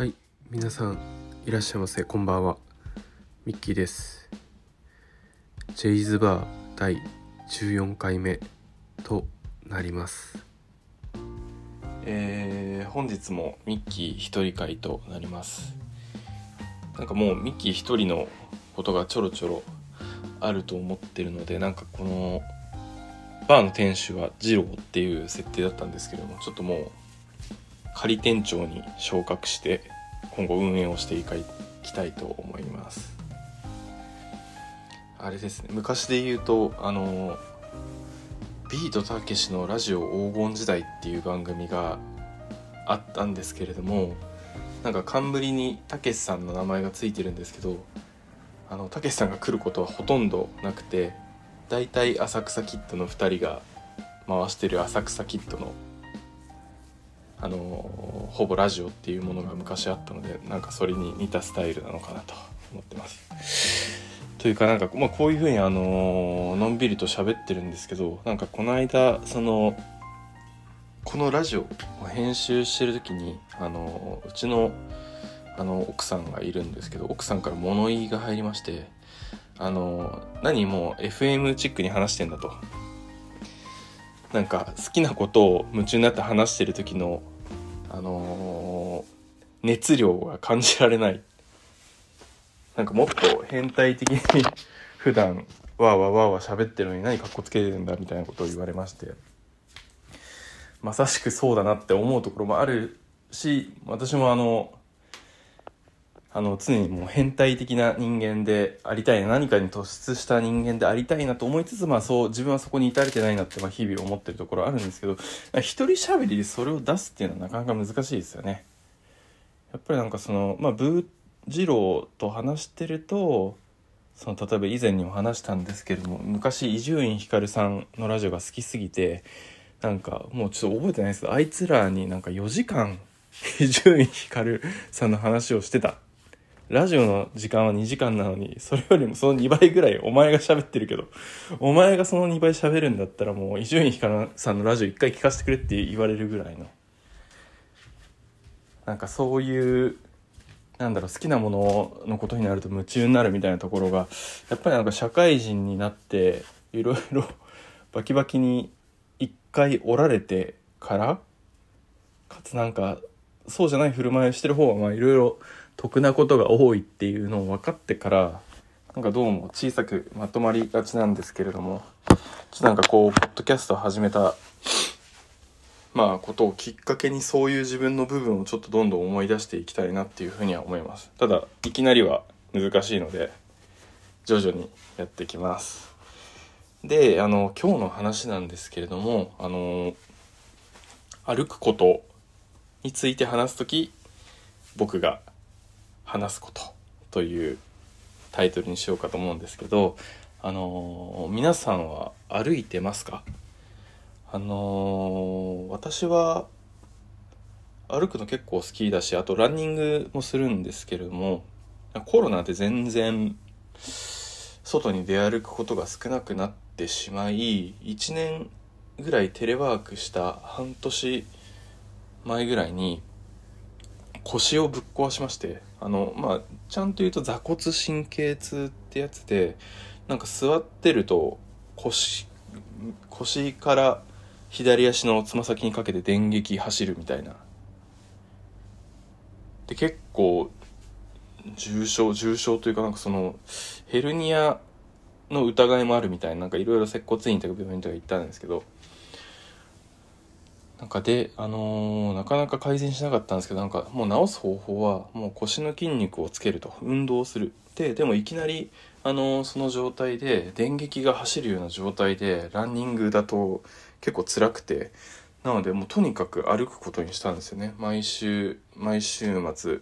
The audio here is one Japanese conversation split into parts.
はい皆さんいらっしゃいませ。こんばんは。ミッキーです。ジェイズバー第14回目となります。えー、本日もミッキー一人会となります。なんかもうミッキー一人のことがちょろちょろあると思ってるのでなんかこのバーの店主はジローっていう設定だったんですけどもちょっともう仮店長に昇格して今後運営をしていきたいと思います。あれですね。昔で言うとあのビートたけしのラジオ黄金時代っていう番組があったんですけれどもなんか冠にたけしさんの名前がついてるんですけどあのたけしさんが来ることはほとんどなくてだいたい浅草キッドの2人が回してる浅草キッドのあのほぼラジオっていうものが昔あったのでなんかそれに似たスタイルなのかなと思ってます。というかなんか、まあ、こういうふうにあののんびりと喋ってるんですけどなんかこの間そのこのラジオを編集してる時にあのうちのあの奥さんがいるんですけど奥さんから物言いが入りましてあの何もう FM チックに話してんだとなんか好きなことを夢中になって話してる時のあのー、熱量が感じられない。なんかもっと変態的に 普段わーわーわーわー喋ってるのに何かっこつけてるんだみたいなことを言われまして。まさしくそうだなって思うところもあるし、私もあの、あの常にもう変態的な人間でありたいな何かに突出した人間でありたいなと思いつつまあそう自分はそこに至れてないなってまあ日々思ってるところあるんですけど一人喋りでそれを出すっていうのはなかなか難しいですよね。やっぱりなんかそのまあブー次郎と話してるとその例えば以前にも話したんですけれども昔伊集院光さんのラジオが好きすぎてなんかもうちょっと覚えてないですけどあいつらになんか4時間伊集院光さんの話をしてたラジオの時間は2時間なのに、それよりもその2倍ぐらいお前が喋ってるけど、お前がその2倍喋るんだったらもう伊集院光さんのラジオ一回聞かせてくれって言われるぐらいの。なんかそういう、なんだろう、好きなもののことになると夢中になるみたいなところが、やっぱりなんか社会人になって、いろいろバキバキに一回折られてから、かつなんか、そうじゃない振る舞いをしてる方はまあいろいろ得なことが多いっていうのを分かってからなんかどうも小さくまとまりがちなんですけれどもちょっとなんかこうポッドキャストを始めたまあことをきっかけにそういう自分の部分をちょっとどんどん思い出していきたいなっていうふうには思います。ただいきなりは難しいので徐々にやっていきます。であの今日の話なんですけれどもあの歩くことについて話す時僕が話すことというタイトルにしようかと思うんですけど、あのー、皆さんは歩いてますか？あのー、私は歩くの結構好きだし、あとランニングもするんですけれども、コロナで全然外に出歩くことが少なくなってしまい、1年ぐらいテレワークした半年前ぐらいに腰をぶっ壊しましてあのまあちゃんと言うと座骨神経痛ってやつでなんか座ってると腰腰から左足のつま先にかけて電撃走るみたいな。で結構重症重症というかなんかそのヘルニアの疑いもあるみたいななんかいろいろ接骨院とか病院とか行ったんですけどなんかで、あのー、なかなか改善しなかったんですけど、なんかもう治す方法は、もう腰の筋肉をつけると、運動する。で、でもいきなり、あのー、その状態で、電撃が走るような状態で、ランニングだと結構辛くて、なのでもうとにかく歩くことにしたんですよね。毎週、毎週末、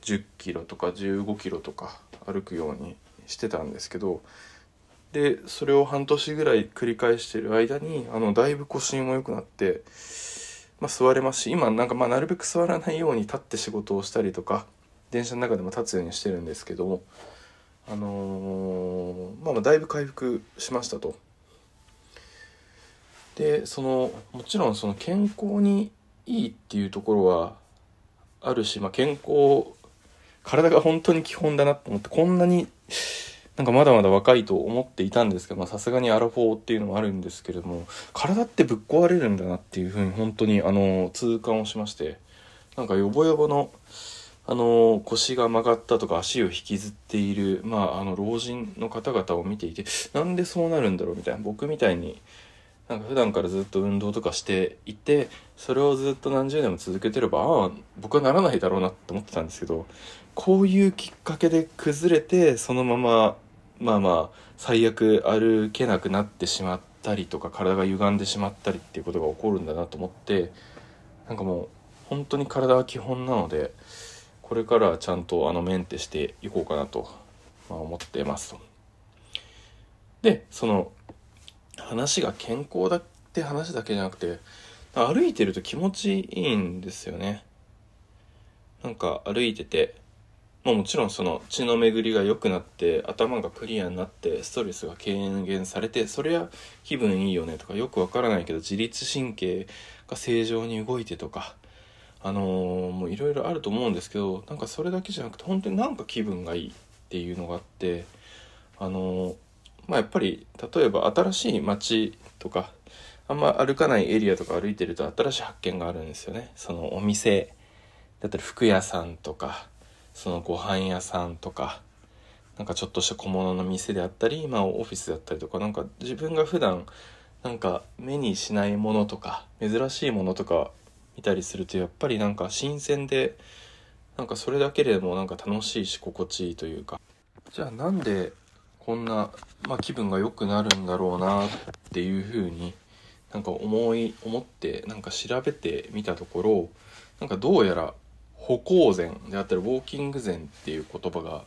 10キロとか15キロとか歩くようにしてたんですけど、でそれを半年ぐらい繰り返してる間にあのだいぶ腰も良くなって、まあ、座れますし今なんかまあなるべく座らないように立って仕事をしたりとか電車の中でも立つようにしてるんですけどもあのー、まあ、まあだいぶ回復しましたと。でそのもちろんその健康にいいっていうところはあるし、まあ、健康体が本当に基本だなと思ってこんなになんかまだまだ若いと思っていたんですけどまさすがにアラフォーっていうのもあるんですけれども体ってぶっ壊れるんだなっていうふうに本当にあの痛感をしましてなんかヨボヨボのあの腰が曲がったとか足を引きずっている、まあ、あの老人の方々を見ていてなんでそうなるんだろうみたいな僕みたいになんか普段からずっと運動とかしていてそれをずっと何十年も続けてればああ僕はならないだろうなって思ってたんですけどこういうきっかけで崩れてそのまままあまあ最悪歩けなくなってしまったりとか体が歪んでしまったりっていうことが起こるんだなと思ってなんかもう本当に体は基本なのでこれからはちゃんとあのメンテしていこうかなと、まあ、思ってますと。でその話が健康だって話だけじゃなくて歩いてると気持ちいいんですよね。なんか歩いててまあ、もちろんその血の巡りが良くなって頭がクリアになってストレスが軽減されてそれは気分いいよねとかよくわからないけど自律神経が正常に動いてとかあのー、もういろいろあると思うんですけどなんかそれだけじゃなくて本当になんか気分がいいっていうのがあってあのー、まあやっぱり例えば新しい街とかあんま歩かないエリアとか歩いてると新しい発見があるんですよね。そのお店。だったり服屋さんとかそのご飯屋さんとかなんかちょっとした小物の店であったり、まあ、オフィスだったりとかなんか自分が普段なんか目にしないものとか珍しいものとか見たりするとやっぱりなんか新鮮でなんかそれだけでもなんか楽しいし心地いいというか。じゃあなんでこんな、まあ、気分が良くなるんだろうなっていうふうになんか思い思ってなんか調べてみたところなんかどうやら歩行禅であったりウォーキング禅っていう言葉が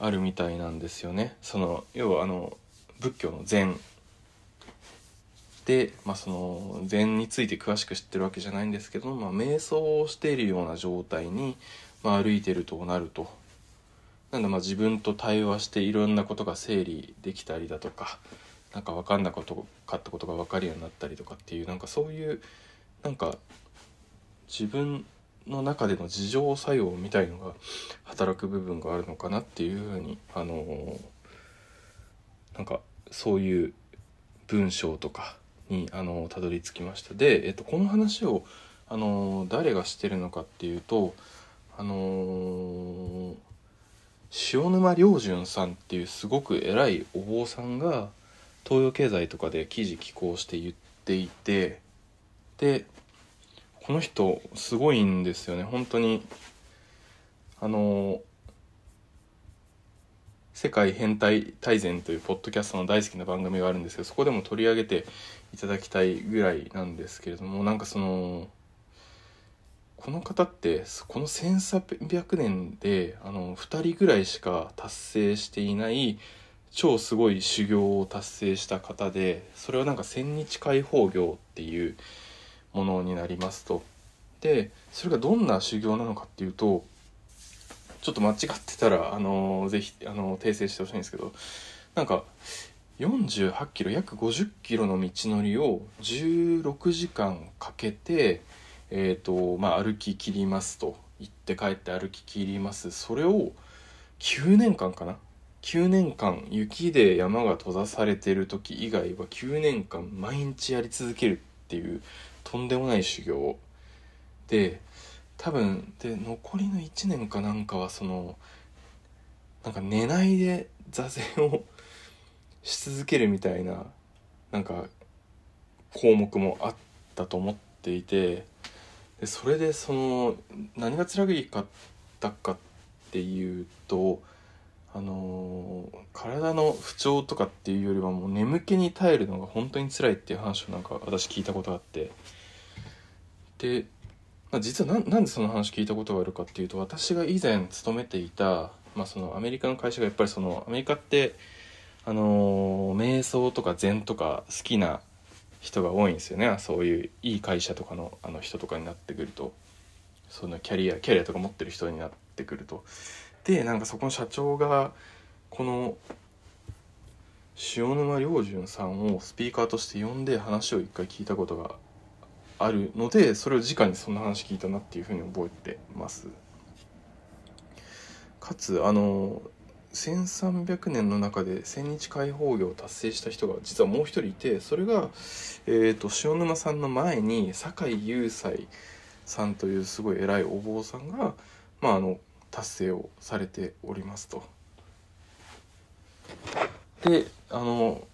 あるみたいなんですよね。その要はあの仏教の禅で、まあ、その禅について詳しく知ってるわけじゃないんですけど、まあ、瞑想をしているような状態に、まあ、歩いてるとなると。なんだまあ自分と対話していろんなことが整理できたりだとかなんか分かんなかったことが分かるようになったりとかっていうなんかそういうなんか自分の中での自浄作用みたいのが働く部分があるのかなっていうふうにあのー、なんかそういう文章とかにあのたどり着きました。で、えっと、この話をあの誰がしてるのかっていうとあのー、塩沼良純さんっていうすごく偉いお坊さんが東洋経済とかで記事寄稿して言っていてでこの人すごいんですよね。本当にあの世界変態大全というポッドキャストの大好きな番組があるんですけどそこでも取り上げていただきたいぐらいなんですけれどもなんかそのこの方ってこの1300年であの2人ぐらいしか達成していない超すごい修行を達成した方でそれはなんか千日解放業っていうものになりますと。でそれがどんな修行なのかっていうとちょっと間違ってたらあのぜひあの訂正してほしいんですけどなんか48キロ約50キロの道のりを16時間かけて、えーとまあ、歩ききりますと。行って帰って歩ききります。それを9年間かな？9年間雪で山が閉ざされてる時以外は9年間毎日やり続けるっていうとんでもない修行で多分で残りの1年かなんかはそのなんか寝ないで座禅をし続けるみたいななんか項目もあったと思っていてでそれでその何が辛かったかっていうとあのー、体の不調とかっていうよりはもう眠気に耐えるのが本当に辛いっていう話をなんか私聞いたことがあって。で、まあ、実はなんでその話聞いたことがあるかっていうと私が以前勤めていた、まあ、そのアメリカの会社がやっぱりそのアメリカってあのー、瞑想とか禅とか好きな人が多いんですよね。そういういい会社とかのあの人とかになってくると。そのキャリアキャリアとか持ってる人になってくると。でなんかそこの社長がこの塩沼良純さんをスピーカーとして呼んで話を一回聞いたことがあるのでそれを直にそんな話聞いたなっていうふうに覚えてます。かつあの1300年の中で千日解放業を達成した人が実はもう一人いてそれが、えーと、塩沼さんの前に酒井雄斎さんというすごい偉いお坊さんが、まあ、あの達成をされておりますと。であの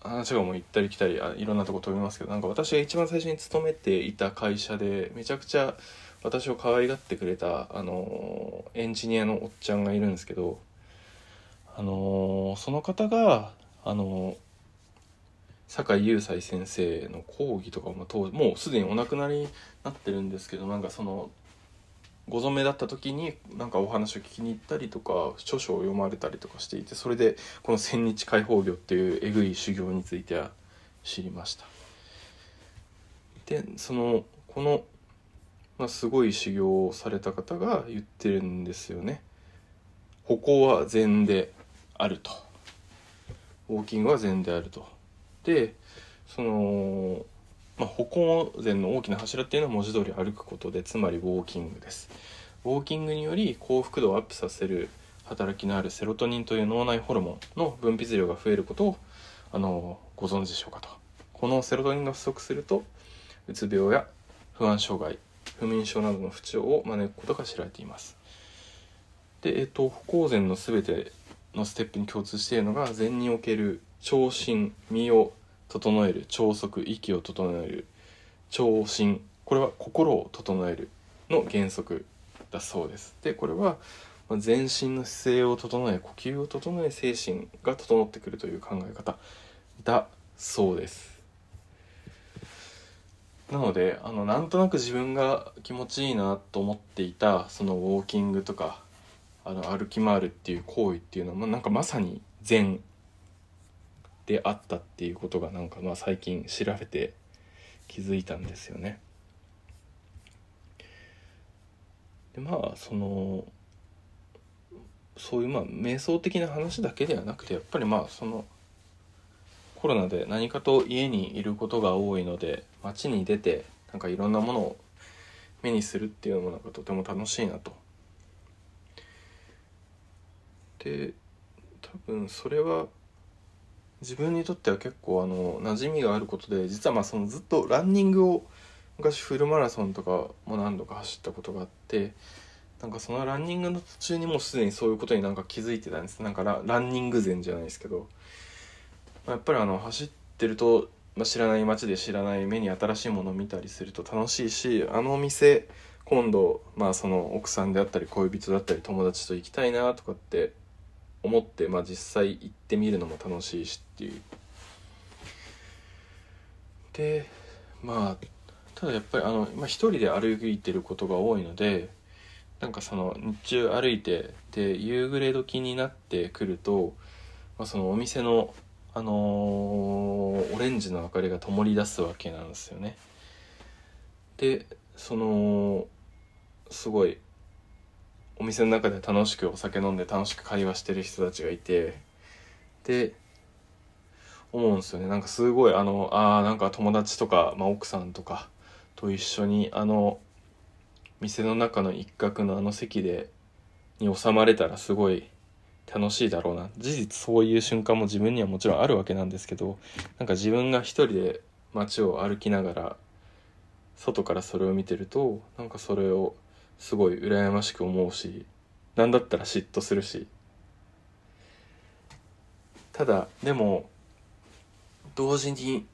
話がもう行ったり来たりあいろんなとこ飛びますけどなんか私が一番最初に勤めていた会社でめちゃくちゃ私を可愛がってくれたあのエンジニアのおっちゃんがいるんですけどあのその方があの酒井雄斎先生の講義とかももうすでにお亡くなりになってるんですけどなんかそのご存命だった時になんかお話を聞きに行ったりとか著書を読まれたりとかしていてそれでこの千日解放業っていうえぐい修行については知りました。でそのこの、まあ、すごい修行をされた方が言ってるんですよね。歩行は禅であると。ウォーキングは禅であると。でそのまあ、歩行前の大きな柱っていうのは文字通り歩くことでつまりウォーキングです。ウォーキングにより幸福度をアップさせる働きのあるセロトニンという脳内ホルモンの分泌量が増えることをあのご存知でしょうかと。このセロトニンが不足するとうつ病や不安障害不眠症などの不調を招くことが知られています。で、えっと、歩行前の全てのステップに共通しているのが禅における聴診身を整える。超速息を整える。聴心これは心を整えるの原則だそうです。でこれは全身の姿勢を整え呼吸を整え精神が整ってくるという考え方だそうです。なのであのなんとなく自分が気持ちいいなと思っていたそのウォーキングとかあの歩き回るっていう行為っていうのは、まあ、なんかまさに善であったっていうことがなんかまあ最近調べて気づいたんですよね。でまあそのそういうまあ瞑想的な話だけではなくてやっぱりまあそのコロナで何かと家にいることが多いので街に出てなんかいろんなものを目にするっていうのもなんかとても楽しいなと。で多分それは自分にとっては結構あの馴染みがあることで実はまあそのずっとランニングを昔フルマラソンとかも何度か走ったことがあってなんかそのランニングの途中にもうすでにそういうことになんか気づいてたんです。なんかラランニング前じゃないですけど、まあ、やっぱりあの走ってると、まあ、知らない街で知らない目に新しいものを見たりすると楽しいしあのお店今度まあその奥さんであったり恋人だったり友達と行きたいなとかって思って、まあ、実際行ってみるのも楽しいしっていう。でまあただやっぱりあの、まあ、一人で歩いてることが多いのでなんかその日中歩いてで夕暮れ時になってくると、まあ、そのお店のあのー、オレンジの明かりが灯り出すわけなんですよね。でそのすごいお店の中で楽しくお酒飲んで楽しく会話してる人たちがいてで思うんですよね。なんかすごいあのあなんか友達とか、まあ、奥さんとかと一緒にあの店の中の一角のあの席でに収まれたらすごい楽しいだろうな。事実そういう瞬間も自分にはもちろんあるわけなんですけどなんか自分が一人で街を歩きながら外からそれを見てるとなんかそれをすごい羨ましく思うし何だったら嫉妬するしただでも同時に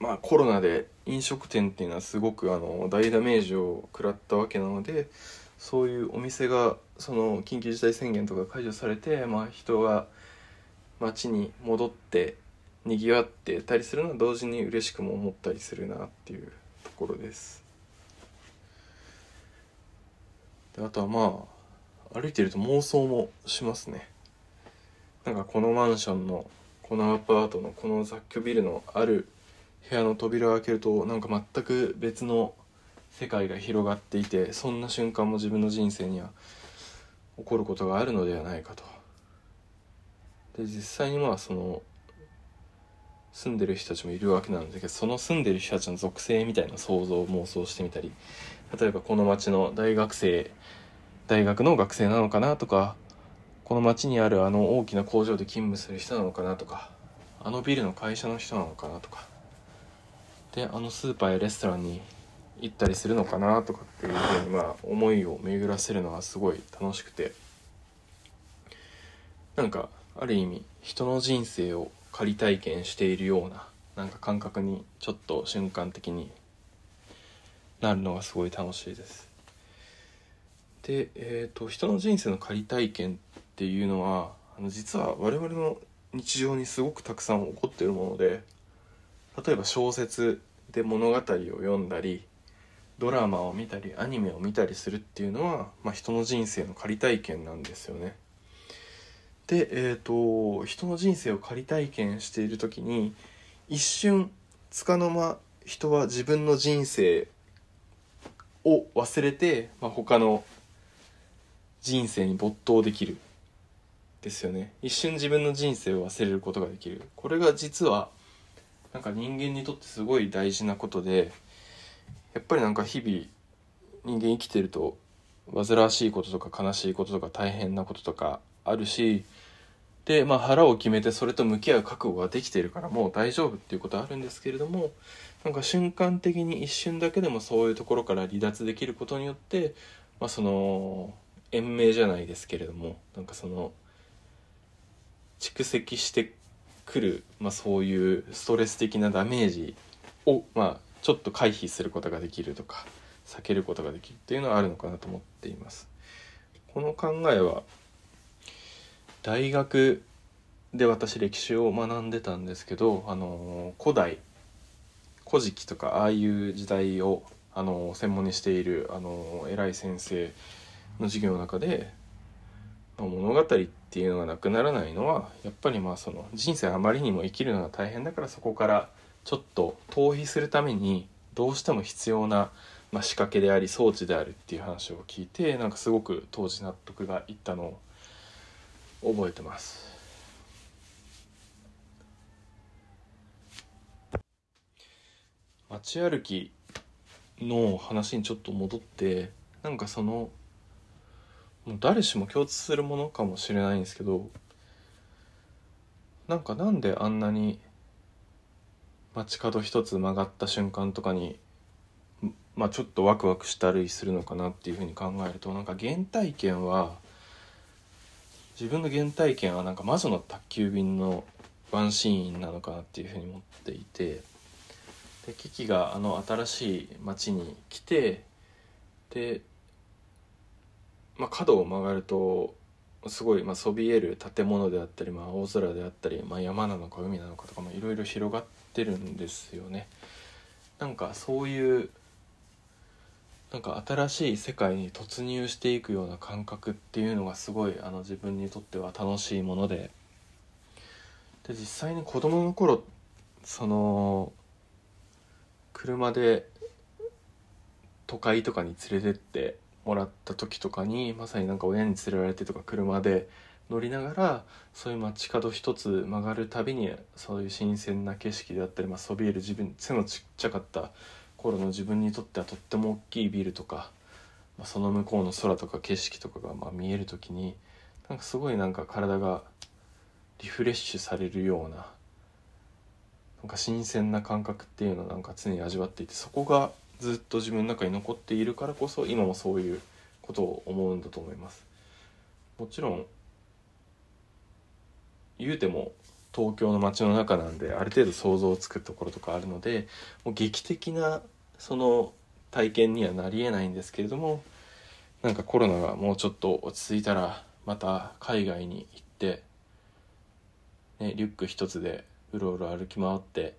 まあコロナで飲食店っていうのはすごくあの大ダメージを食らったわけなのでそういうお店がその緊急事態宣言とか解除されて、まあ、人が街に戻ってにぎわってたりするのは同時に嬉しくも思ったりするなっていうところです。であとはまあ歩いてると妄想もしますねなんかこのマンションのこのアパートのこの雑居ビルのある部屋の扉を開けるとなんか全く別の世界が広がっていてそんな瞬間も自分の人生には起こることがあるのではないかと。で実際にまあその住んでる人たちもいるわけなんだけどその住んでる人たちの属性みたいな想像を妄想してみたり例えばこの町の大学生大学の学生なのかなとかこの町にあるあの大きな工場で勤務する人なのかなとかあのビルの会社の人なのかなとかであのスーパーやレストランに行ったりするのかなとかっていうふうにまあ思いを巡らせるのはすごい楽しくて。なんかある意味人の人生を仮体験しているようななんか感覚にちょっと瞬間的になるのがすごい楽しいです。で、えー、と人の人生の仮体験っていうのはあの実は我々の日常にすごくたくさん起こっているもので例えば小説で物語を読んだりドラマを見たりアニメを見たりするっていうのは、まあ、人の人生の仮体験なんですよね。で、えー、と人の人生を仮体験している時に一瞬つかの間人は自分の人生を忘れて、まあ、他の人生に没頭できるですよね。一瞬自分の人生を忘れることができる。これが実はなんか人間にとってすごい大事なことでやっぱりなんか日々人間生きてると煩わしいこととか悲しいこととか大変なこととかあるしで、まあ、腹を決めてそれと向き合う覚悟ができているからもう大丈夫っていうことはあるんですけれどもなんか瞬間的に一瞬だけでもそういうところから離脱できることによって、まあ、その延命じゃないですけれどもなんかその蓄積してくる、まあ、そういうストレス的なダメージを、まあ、ちょっと回避することができるとか避けることができるっていうのはあるのかなと思っています。この考えは大学で私歴史を学んでたんですけど、あの古代古事記とかああいう時代を、あの専門にしている、あの偉い先生の授業の中で、ま物語っていうのがなくならないのはやっぱりまあその人生あまりにも生きるのが大変だからそこからちょっと逃避するためにどうしても必要な、まあ、仕掛けであり装置であるっていう話を聞いてなんかすごく当時納得がいったのを覚えてます。街歩きの話にちょっと戻ってなんかそのもう誰しも共通するものかもしれないんですけどなんかなんであんなに街角一つ曲がった瞬間とかにまあちょっとワクワクしたりするのかなっていうふうに考えるとなんか原体験は自分の原体験はなんか魔女の宅急便のワンシーンなのかなっていうふうに思っていてでキキがあの新しい町に来てで、まあ、角を曲がるとすごい、まあ、そびえる建物であったり、まあ、青空であったり、まあ、山なのか海なのかとかいろいろ広がってるんですよね。なんかそういうなんか新しい世界に突入していくような感覚っていうのがすごいあの自分にとっては楽しいものでで実際に子供の頃その車で都会とかに連れてってもらった時とかにまさになんか親に連れられてとか車で乗りながらそういう街角一つ曲がるたびにそういう新鮮な景色であったり、まあ、そびえる自分背のちっちゃかった頃の自分にとってはとっても大きいビルとか、まあ、その向こうの空とか景色とかがま見える時になんかすごいなんか体がリフレッシュされるようななんか新鮮な感覚っていうのをなんか常に味わっていてそこがずっと自分の中に残っているからこそ今もそういうことを思うんだと思います。もちろん言うても東京の街の中なんである程度想像つくところとかあるのでもう劇的なその体験にはなりえないんですけれどもなんかコロナがもうちょっと落ち着いたらまた海外に行って、ね、リュック一つでうろうろ歩き回って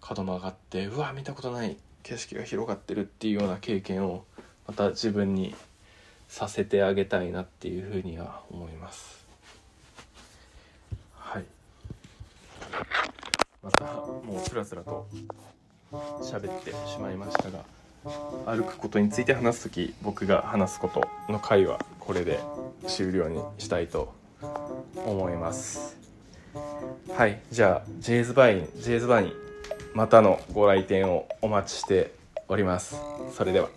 角曲がってうわ見たことない。景色が広がってるっていうような経験をまた自分にさせてあげたいなっていうふうには思います。はい。またもうつらつらと喋ってしまいましたが歩くことについて話す時僕が話すことの回はこれで終了にしたいと思います。はいじゃあジェイズバインジェイズバインまたのご来店をお待ちしております。それでは。